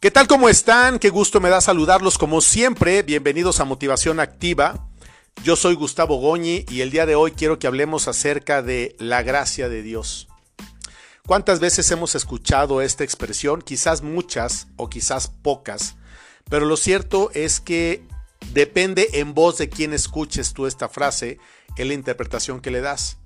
¿Qué tal? ¿Cómo están? Qué gusto me da saludarlos como siempre. Bienvenidos a Motivación Activa. Yo soy Gustavo Goñi y el día de hoy quiero que hablemos acerca de la gracia de Dios. ¿Cuántas veces hemos escuchado esta expresión? Quizás muchas o quizás pocas, pero lo cierto es que depende en voz de quién escuches tú esta frase, en la interpretación que le das.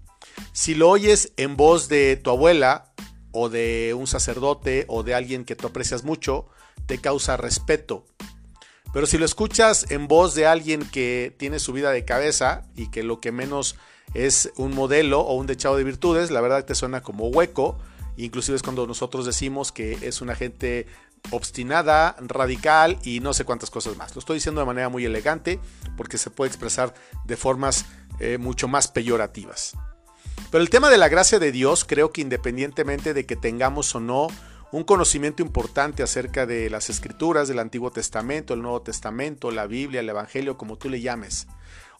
Si lo oyes en voz de tu abuela o de un sacerdote o de alguien que tú aprecias mucho, te causa respeto. Pero si lo escuchas en voz de alguien que tiene su vida de cabeza y que lo que menos es un modelo o un dechado de virtudes, la verdad te suena como hueco. Inclusive es cuando nosotros decimos que es una gente obstinada, radical y no sé cuántas cosas más. Lo estoy diciendo de manera muy elegante porque se puede expresar de formas eh, mucho más peyorativas. Pero el tema de la gracia de Dios creo que independientemente de que tengamos o no un conocimiento importante acerca de las escrituras del Antiguo Testamento, el Nuevo Testamento, la Biblia, el Evangelio, como tú le llames,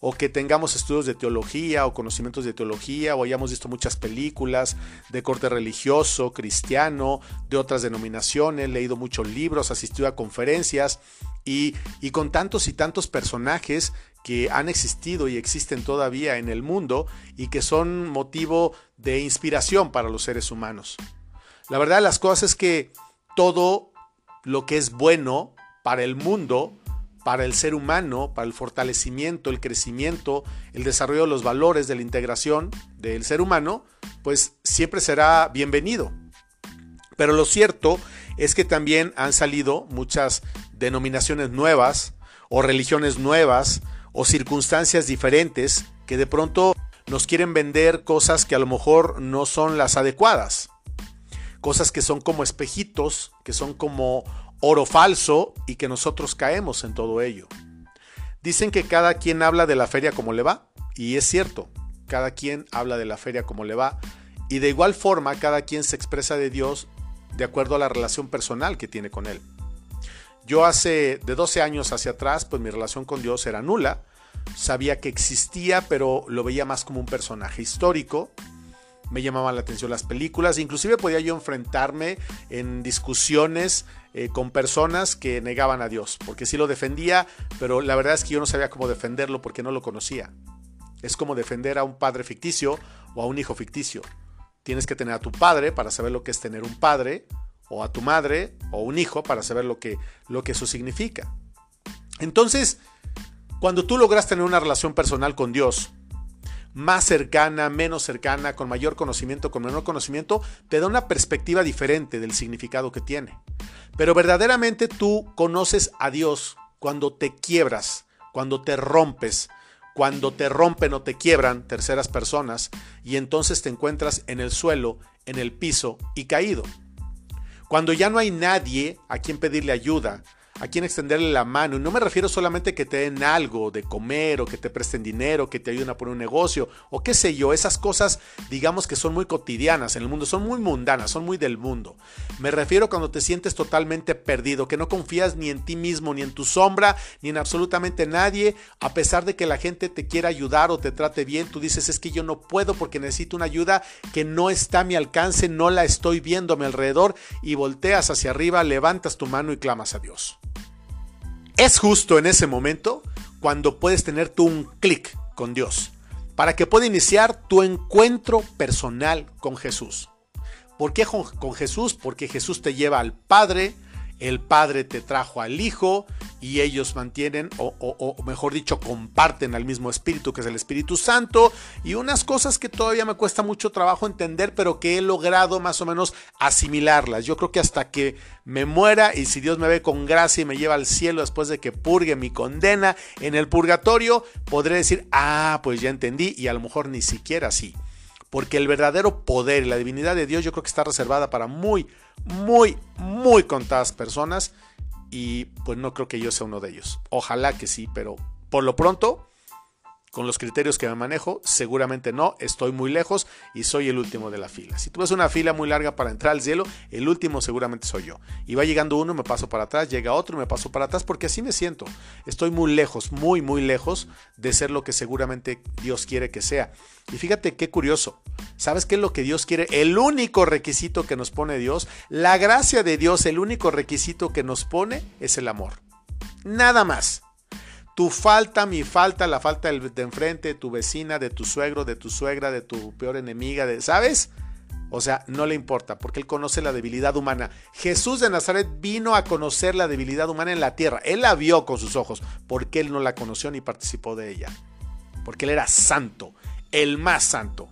o que tengamos estudios de teología o conocimientos de teología, o hayamos visto muchas películas de corte religioso, cristiano, de otras denominaciones, leído muchos libros, asistido a conferencias, y, y con tantos y tantos personajes que han existido y existen todavía en el mundo y que son motivo de inspiración para los seres humanos. La verdad de las cosas es que todo lo que es bueno para el mundo, para el ser humano, para el fortalecimiento, el crecimiento, el desarrollo de los valores de la integración del ser humano, pues siempre será bienvenido. Pero lo cierto es que también han salido muchas denominaciones nuevas o religiones nuevas o circunstancias diferentes que de pronto nos quieren vender cosas que a lo mejor no son las adecuadas cosas que son como espejitos, que son como oro falso y que nosotros caemos en todo ello. Dicen que cada quien habla de la feria como le va, y es cierto, cada quien habla de la feria como le va, y de igual forma cada quien se expresa de Dios de acuerdo a la relación personal que tiene con Él. Yo hace de 12 años hacia atrás, pues mi relación con Dios era nula, sabía que existía, pero lo veía más como un personaje histórico, me llamaban la atención las películas, inclusive podía yo enfrentarme en discusiones eh, con personas que negaban a Dios, porque sí lo defendía, pero la verdad es que yo no sabía cómo defenderlo porque no lo conocía. Es como defender a un padre ficticio o a un hijo ficticio. Tienes que tener a tu padre para saber lo que es tener un padre, o a tu madre o un hijo para saber lo que, lo que eso significa. Entonces, cuando tú logras tener una relación personal con Dios, más cercana, menos cercana, con mayor conocimiento, con menor conocimiento, te da una perspectiva diferente del significado que tiene. Pero verdaderamente tú conoces a Dios cuando te quiebras, cuando te rompes, cuando te rompen o te quiebran terceras personas y entonces te encuentras en el suelo, en el piso y caído. Cuando ya no hay nadie a quien pedirle ayuda, a quien extenderle la mano. Y no me refiero solamente a que te den algo de comer o que te presten dinero, que te ayuden a poner un negocio o qué sé yo. Esas cosas, digamos que son muy cotidianas en el mundo, son muy mundanas, son muy del mundo. Me refiero cuando te sientes totalmente perdido, que no confías ni en ti mismo, ni en tu sombra, ni en absolutamente nadie, a pesar de que la gente te quiera ayudar o te trate bien, tú dices es que yo no puedo porque necesito una ayuda que no está a mi alcance, no la estoy viendo a mi alrededor y volteas hacia arriba, levantas tu mano y clamas a Dios. Es justo en ese momento cuando puedes tener tú un clic con Dios para que pueda iniciar tu encuentro personal con Jesús. ¿Por qué con Jesús? Porque Jesús te lleva al Padre, el Padre te trajo al Hijo y ellos mantienen, o, mejor dicho, comparten al mismo Espíritu, que es el Espíritu Santo, y unas cosas que todavía me cuesta mucho trabajo entender, pero que he logrado más o menos asimilarlas. Yo creo que hasta que me muera y si Dios me ve con gracia y me lleva al cielo después de que purgue mi condena en el purgatorio, podré decir, ah, pues ya entendí, y a lo mejor ni siquiera así porque el verdadero poder y la divinidad de Dios yo creo que está reservada para muy, muy, muy contadas personas y pues no creo que yo sea uno de ellos. Ojalá que sí, pero por lo pronto, con los criterios que me manejo, seguramente no, estoy muy lejos y soy el último de la fila. Si tú ves una fila muy larga para entrar al cielo, el último seguramente soy yo. Y va llegando uno, me paso para atrás, llega otro, me paso para atrás, porque así me siento. Estoy muy lejos, muy, muy lejos de ser lo que seguramente Dios quiere que sea. Y fíjate qué curioso, ¿Sabes qué es lo que Dios quiere? El único requisito que nos pone Dios, la gracia de Dios, el único requisito que nos pone es el amor. Nada más. Tu falta, mi falta, la falta de enfrente, de tu vecina, de tu suegro, de tu suegra, de tu peor enemiga, de, ¿sabes? O sea, no le importa, porque Él conoce la debilidad humana. Jesús de Nazaret vino a conocer la debilidad humana en la tierra. Él la vio con sus ojos, porque Él no la conoció ni participó de ella. Porque Él era santo, el más santo.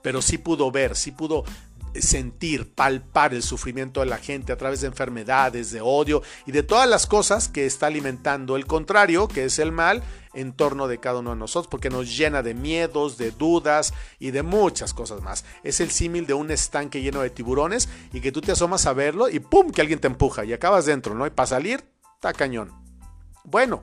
Pero sí pudo ver, sí pudo sentir, palpar el sufrimiento de la gente a través de enfermedades, de odio y de todas las cosas que está alimentando el contrario, que es el mal, en torno de cada uno de nosotros, porque nos llena de miedos, de dudas y de muchas cosas más. Es el símil de un estanque lleno de tiburones y que tú te asomas a verlo y ¡pum! que alguien te empuja y acabas dentro, ¿no? Y para salir, está cañón. Bueno,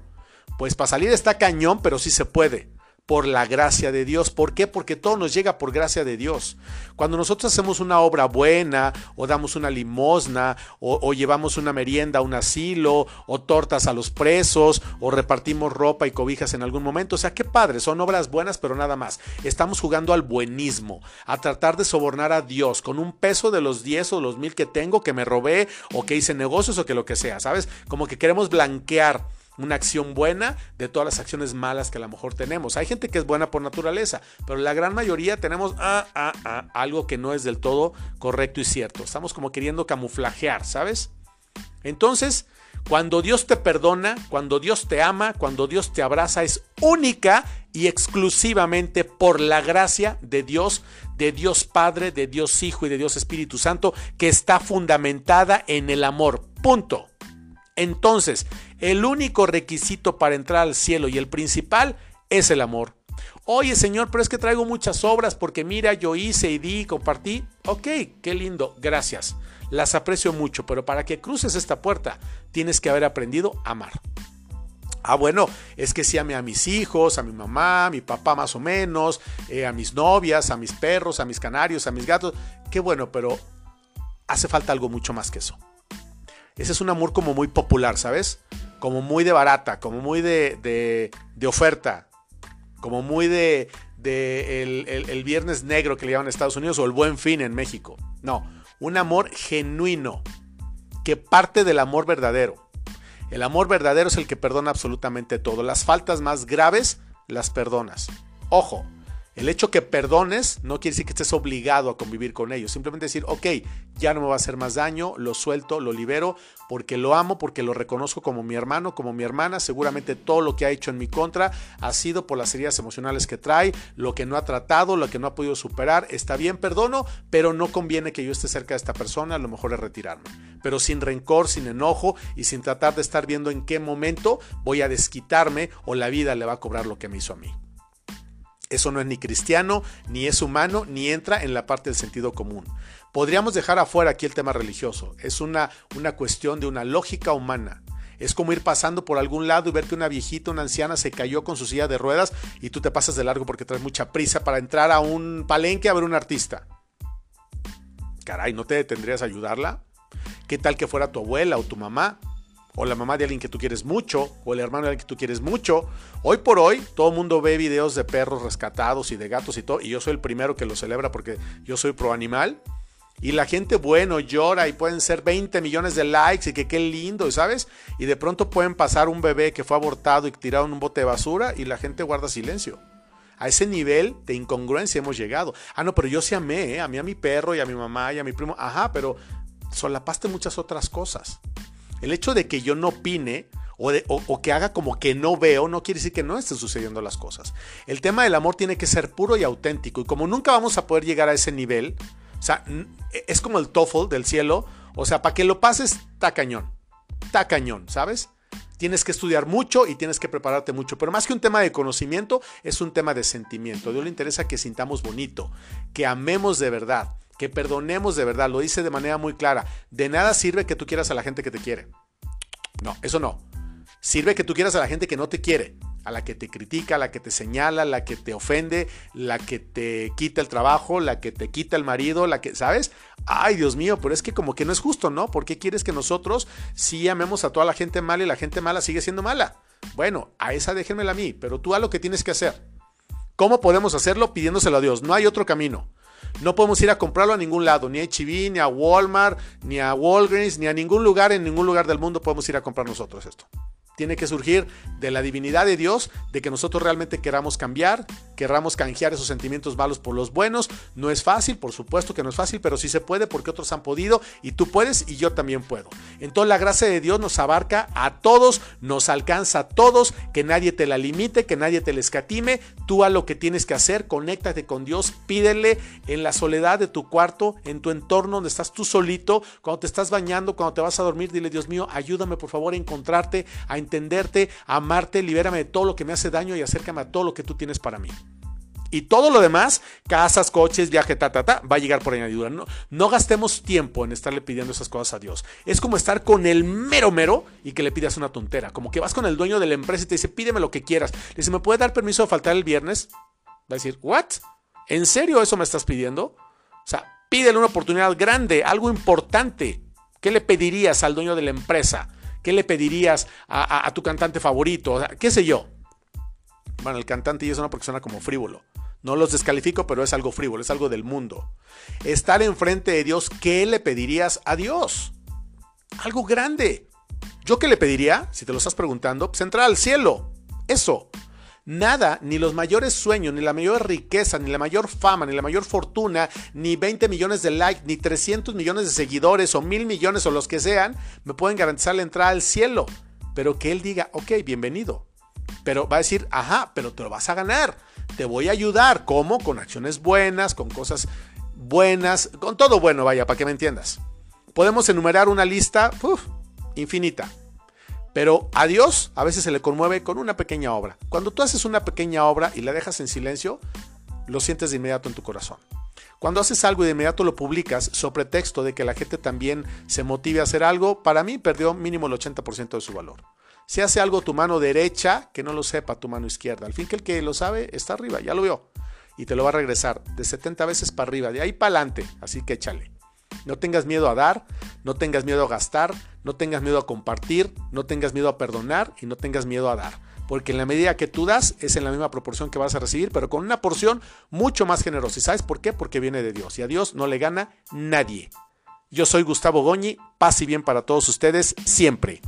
pues para salir está cañón, pero sí se puede por la gracia de Dios. ¿Por qué? Porque todo nos llega por gracia de Dios. Cuando nosotros hacemos una obra buena, o damos una limosna, o, llevamos una merienda a un asilo, o tortas a los presos, o repartimos ropa y cobijas en algún momento, o sea, qué padre, son obras buenas, pero nada más. Estamos jugando al buenismo, a tratar de sobornar a Dios con un peso de los 10 o los mil que tengo, que me robé, o que hice negocios, o que lo que sea, ¿sabes? Como que queremos blanquear una acción buena de todas las acciones malas que a lo mejor tenemos. Hay gente que es buena por naturaleza, pero la gran mayoría tenemos ah, ah, ah, algo que no es del todo correcto y cierto. Estamos como queriendo camuflajear, ¿sabes? Entonces, cuando Dios te perdona, cuando Dios te ama, cuando Dios te abraza, es única y exclusivamente por la gracia de Dios, de Dios Padre, de Dios Hijo y de Dios Espíritu Santo, que está fundamentada en el amor. Punto. Entonces, el único requisito para entrar al cielo y el principal es el amor. Oye Señor, pero es que traigo muchas obras porque mira, yo hice y di y compartí. Ok, qué lindo, gracias. Las aprecio mucho, pero para que cruces esta puerta tienes que haber aprendido a amar. Ah, bueno, es que sí amé a mis hijos, a mi mamá, a mi papá más o menos, eh, a mis novias, a mis perros, a mis canarios, a mis gatos. Qué bueno, pero hace falta algo mucho más que eso. Ese es un amor como muy popular, ¿sabes? Como muy de barata, como muy de, de, oferta, como muy de, de el, viernes negro que le llaman en Estados Unidos o el buen fin en México. No, un amor genuino, que parte del amor verdadero. El amor verdadero es el que perdona absolutamente todo. Las faltas más graves las perdonas. Ojo, el hecho que perdones no quiere decir que estés obligado a convivir con ellos. Simplemente decir, ok, ya no me va a hacer más daño, lo suelto, lo libero, porque lo amo, porque lo reconozco como mi hermano, como mi hermana. Seguramente todo lo que ha hecho en mi contra ha sido por las heridas emocionales que trae, lo que no ha tratado, lo que no ha podido superar. Está bien, perdono, pero no conviene que yo esté cerca de esta persona, a lo mejor es retirarme. Pero sin rencor, sin enojo y sin tratar de estar viendo en qué momento voy a desquitarme o la vida le va a cobrar lo que me hizo a mí. Eso no es ni cristiano, ni es humano, ni entra en la parte del sentido común. Podríamos dejar afuera aquí el tema religioso. Es una, una cuestión de una lógica humana. Es como ir pasando por algún lado y ver que una viejita, una anciana se cayó con su silla de ruedas y tú te pasas de largo porque traes mucha prisa para entrar a un palenque a ver un artista. Caray, ¿no te detendrías a ayudarla? ¿Qué tal que fuera tu abuela o tu mamá? O la mamá de alguien que tú quieres mucho, o el hermano de alguien que tú quieres mucho. Hoy por hoy, todo el mundo ve videos de perros rescatados y de gatos y todo, y yo soy el primero que lo celebra porque yo soy pro animal. Y la gente, bueno, llora y pueden ser 20 millones de likes y que qué lindo, ¿sabes? Y de pronto pueden pasar un bebé que fue abortado y tirado en un bote de basura y la gente guarda silencio. A ese nivel de incongruencia hemos llegado. Ah, no, pero yo sí amé, ¿eh? amé a mi perro y a mi mamá y a mi primo. Ajá, pero solapaste muchas otras cosas. El hecho de que yo no opine o, que haga como que no veo, no quiere decir que no estén sucediendo las cosas. El tema del amor tiene que ser puro y auténtico. Y como nunca vamos a poder llegar a ese nivel, o sea, e, es como el TOEFL del cielo. O sea, para que lo pases, está cañón. Está cañón, ¿sabes? Tienes que estudiar mucho y tienes que prepararte mucho. Pero más que un tema de conocimiento, es un tema de sentimiento. A Dios le interesa que sintamos bonito, que amemos de verdad que perdonemos de verdad, lo dice de manera muy clara. De nada sirve que tú quieras a la gente que te quiere. No, eso no. Sirve que tú quieras a la gente que no te quiere, a la que te critica, a la que te señala, la que te ofende, la que te quita el trabajo, la que te quita el marido, la que, ¿sabes? Ay, Dios mío, pero es que como que no es justo, ¿no? ¿Por qué quieres que nosotros sí amemos a toda la gente mala y la gente mala sigue siendo mala? Bueno, a esa déjenmela a mí, pero tú a lo que tienes que hacer. ¿Cómo podemos hacerlo? Pidiéndoselo a Dios. No hay otro camino. No podemos ir a comprarlo a ningún lado, ni a HB, ni a Walmart, ni a Walgreens, ni a ningún lugar, en ningún lugar del mundo podemos ir a comprar nosotros esto. Tiene que surgir de la divinidad de Dios, de que nosotros realmente queramos cambiar, queramos canjear esos sentimientos malos por los buenos. No es fácil, por supuesto que no es fácil, pero sí se puede porque otros han podido y tú puedes y yo también puedo. Entonces la gracia de Dios nos abarca a todos, nos alcanza a todos, que nadie te la limite, que nadie te la escatime. Tú a lo que tienes que hacer, conéctate con Dios, pídele en la soledad de tu cuarto, en tu entorno donde estás tú solito, cuando te estás bañando, cuando te vas a dormir, dile Dios mío, ayúdame por favor a encontrarte, a entenderte, amarte, libérame de todo lo que me hace daño y acércame a todo lo que tú tienes para mí. Y todo lo demás, casas, coches, viaje, ta, ta, ta, va a llegar por añadidura. No, no gastemos tiempo en estarle pidiendo esas cosas a Dios. Es como estar con el mero mero y que le pidas una tontera. Como que vas con el dueño de la empresa y te dice, pídeme lo que quieras. Le dice, ¿me puede dar permiso de faltar el viernes? Va a decir, ¿what? ¿En serio eso me estás pidiendo? O sea, pídele una oportunidad grande, algo importante. ¿Qué le pedirías al dueño de la empresa? ¿Qué le pedirías a, tu cantante favorito? ¿Qué sé yo? Bueno, el cantante y eso no porque suena como frívolo. No los descalifico, pero es algo frívolo, es algo del mundo. Estar enfrente de Dios, ¿qué le pedirías a Dios? Algo grande. ¿Yo qué le pediría? Si te lo estás preguntando, pues entrar al cielo. Eso. Nada, ni los mayores sueños, ni la mayor riqueza, ni la mayor fama, ni la mayor fortuna, ni 20 millones de likes, ni 300 millones de seguidores o mil millones o los que sean, me pueden garantizar la entrada al cielo. Pero que él diga, ok, bienvenido. Pero va a decir, ajá, pero te lo vas a ganar. Te voy a ayudar. ¿Cómo? Con acciones buenas, con cosas buenas, con todo bueno, vaya, para que me entiendas. Podemos enumerar una lista infinita. Pero a Dios a veces se le conmueve con una pequeña obra. Cuando tú haces una pequeña obra y la dejas en silencio, lo sientes de inmediato en tu corazón. Cuando haces algo y de inmediato lo publicas, sobre pretexto de que la gente también se motive a hacer algo, para mí perdió mínimo el 80% de su valor. Si hace algo tu mano derecha, que no lo sepa tu mano izquierda. Al fin que el que lo sabe está arriba, ya lo vio. Y te lo va a regresar de 70 veces para arriba, de ahí para adelante. Así que échale. No tengas miedo a dar, no tengas miedo a gastar, no tengas miedo a compartir, no tengas miedo a perdonar y no tengas miedo a dar. Porque en la medida que tú das es en la misma proporción que vas a recibir, pero con una porción mucho más generosa. ¿Y sabes por qué? Porque viene de Dios. Y a Dios no le gana nadie. Yo soy Gustavo Goñi, paz y bien para todos ustedes siempre.